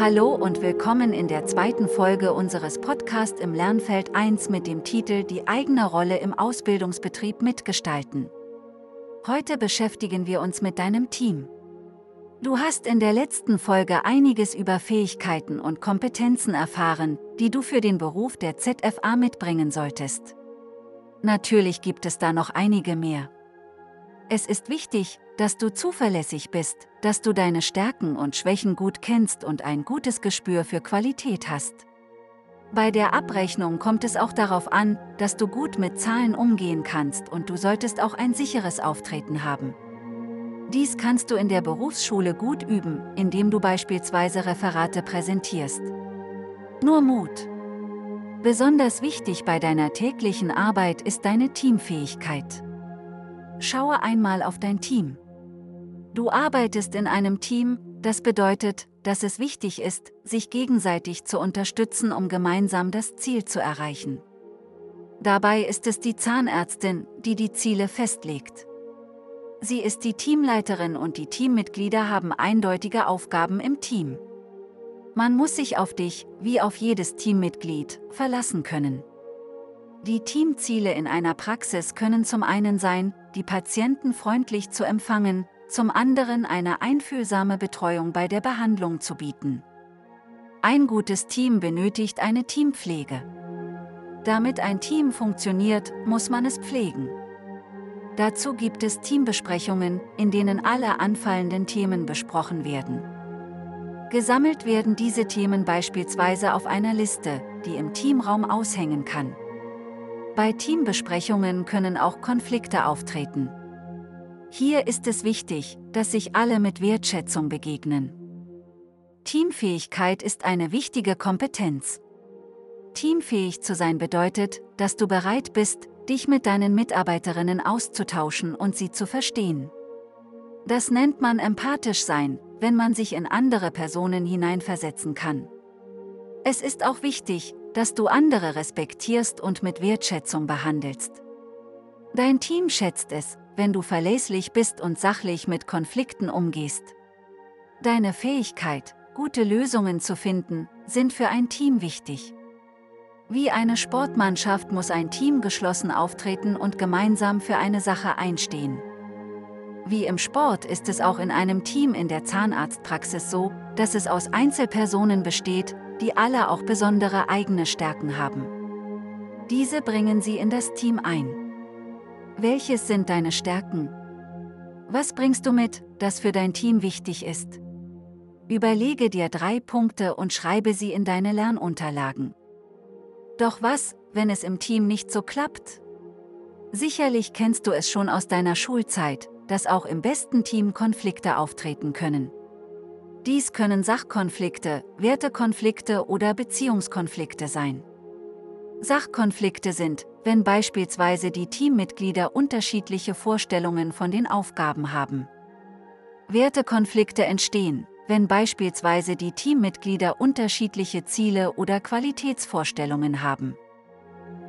Hallo und willkommen in der zweiten Folge unseres Podcasts im Lernfeld 1 mit dem Titel Die eigene Rolle im Ausbildungsbetrieb mitgestalten. Heute beschäftigen wir uns mit deinem Team. Du hast in der letzten Folge einiges über Fähigkeiten und Kompetenzen erfahren, die du für den Beruf der ZFA mitbringen solltest. Natürlich gibt es da noch einige mehr. Es ist wichtig, dass du zuverlässig bist, dass du deine Stärken und Schwächen gut kennst und ein gutes Gespür für Qualität hast. Bei der Abrechnung kommt es auch darauf an, dass du gut mit Zahlen umgehen kannst und du solltest auch ein sicheres Auftreten haben. Dies kannst du in der Berufsschule gut üben, indem du beispielsweise Referate präsentierst. Nur Mut. Besonders wichtig bei deiner täglichen Arbeit ist deine Teamfähigkeit. Schaue einmal auf dein Team. Du arbeitest in einem Team, das bedeutet, dass es wichtig ist, sich gegenseitig zu unterstützen, um gemeinsam das Ziel zu erreichen. Dabei ist es die Zahnärztin, die die Ziele festlegt. Sie ist die Teamleiterin und die Teammitglieder haben eindeutige Aufgaben im Team. Man muss sich auf dich, wie auf jedes Teammitglied, verlassen können. Die Teamziele in einer Praxis können zum einen sein, die Patienten freundlich zu empfangen, zum anderen eine einfühlsame Betreuung bei der Behandlung zu bieten. Ein gutes Team benötigt eine Teampflege. Damit ein Team funktioniert, muss man es pflegen. Dazu gibt es Teambesprechungen, in denen alle anfallenden Themen besprochen werden. Gesammelt werden diese Themen beispielsweise auf einer Liste, die im Teamraum aushängen kann. Bei Teambesprechungen können auch Konflikte auftreten. Hier ist es wichtig, dass sich alle mit Wertschätzung begegnen. Teamfähigkeit ist eine wichtige Kompetenz. Teamfähig zu sein bedeutet, dass du bereit bist, dich mit deinen Mitarbeiterinnen auszutauschen und sie zu verstehen. Das nennt man empathisch sein, wenn man sich in andere Personen hineinversetzen kann. Es ist auch wichtig, dass du andere respektierst und mit Wertschätzung behandelst. Dein Team schätzt es, wenn du verlässlich bist und sachlich mit Konflikten umgehst. Deine Fähigkeit, gute Lösungen zu finden, sind für ein Team wichtig. Wie eine Sportmannschaft muss ein Team geschlossen auftreten und gemeinsam für eine Sache einstehen. Wie im Sport ist es auch in einem Team in der Zahnarztpraxis so, dass es aus Einzelpersonen besteht, die alle auch besondere eigene Stärken haben. Diese bringen sie in das Team ein. Welches sind deine Stärken? Was bringst du mit, das für dein Team wichtig ist? Überlege dir drei Punkte und schreibe sie in deine Lernunterlagen. Doch was, wenn es im Team nicht so klappt? Sicherlich kennst du es schon aus deiner Schulzeit, dass auch im besten Team Konflikte auftreten können. Dies können Sachkonflikte, Wertekonflikte oder Beziehungskonflikte sein. Sachkonflikte sind, wenn beispielsweise die Teammitglieder unterschiedliche Vorstellungen von den Aufgaben haben. Wertekonflikte entstehen, wenn beispielsweise die Teammitglieder unterschiedliche Ziele oder Qualitätsvorstellungen haben.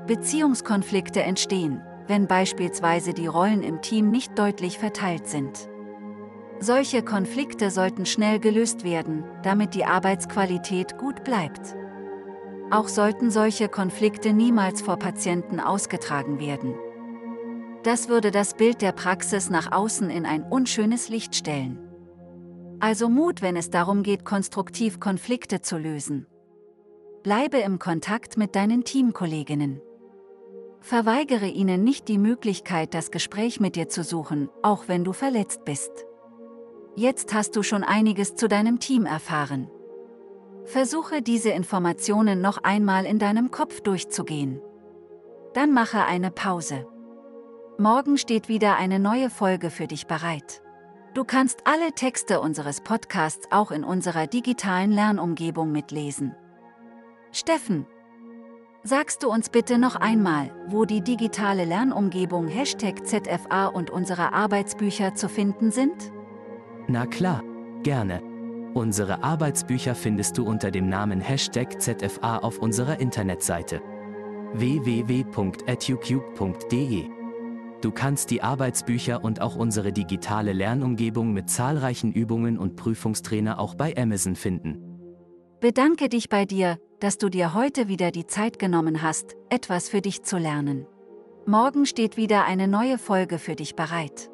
Beziehungskonflikte entstehen, wenn beispielsweise die Rollen im Team nicht deutlich verteilt sind. Solche Konflikte sollten schnell gelöst werden, damit die Arbeitsqualität gut bleibt. Auch sollten solche Konflikte niemals vor Patienten ausgetragen werden. Das würde das Bild der Praxis nach außen in ein unschönes Licht stellen. Also Mut, wenn es darum geht, konstruktiv Konflikte zu lösen. Bleibe im Kontakt mit deinen Teamkolleginnen. Verweigere ihnen nicht die Möglichkeit, das Gespräch mit dir zu suchen, auch wenn du verletzt bist. Jetzt hast du schon einiges zu deinem Team erfahren. Versuche diese Informationen noch einmal in deinem Kopf durchzugehen. Dann mache eine Pause. Morgen steht wieder eine neue Folge für dich bereit. Du kannst alle Texte unseres Podcasts auch in unserer digitalen Lernumgebung mitlesen. Steffen, sagst du uns bitte noch einmal, wo die digitale Lernumgebung Hashtag ZFA und unsere Arbeitsbücher zu finden sind? Na klar, gerne. Unsere Arbeitsbücher findest du unter dem Namen Hashtag ZFA auf unserer Internetseite www.educube.de. Du kannst die Arbeitsbücher und auch unsere digitale Lernumgebung mit zahlreichen Übungen und Prüfungstrainer auch bei Amazon finden. Bedanke dich bei dir, dass du dir heute wieder die Zeit genommen hast, etwas für dich zu lernen. Morgen steht wieder eine neue Folge für dich bereit.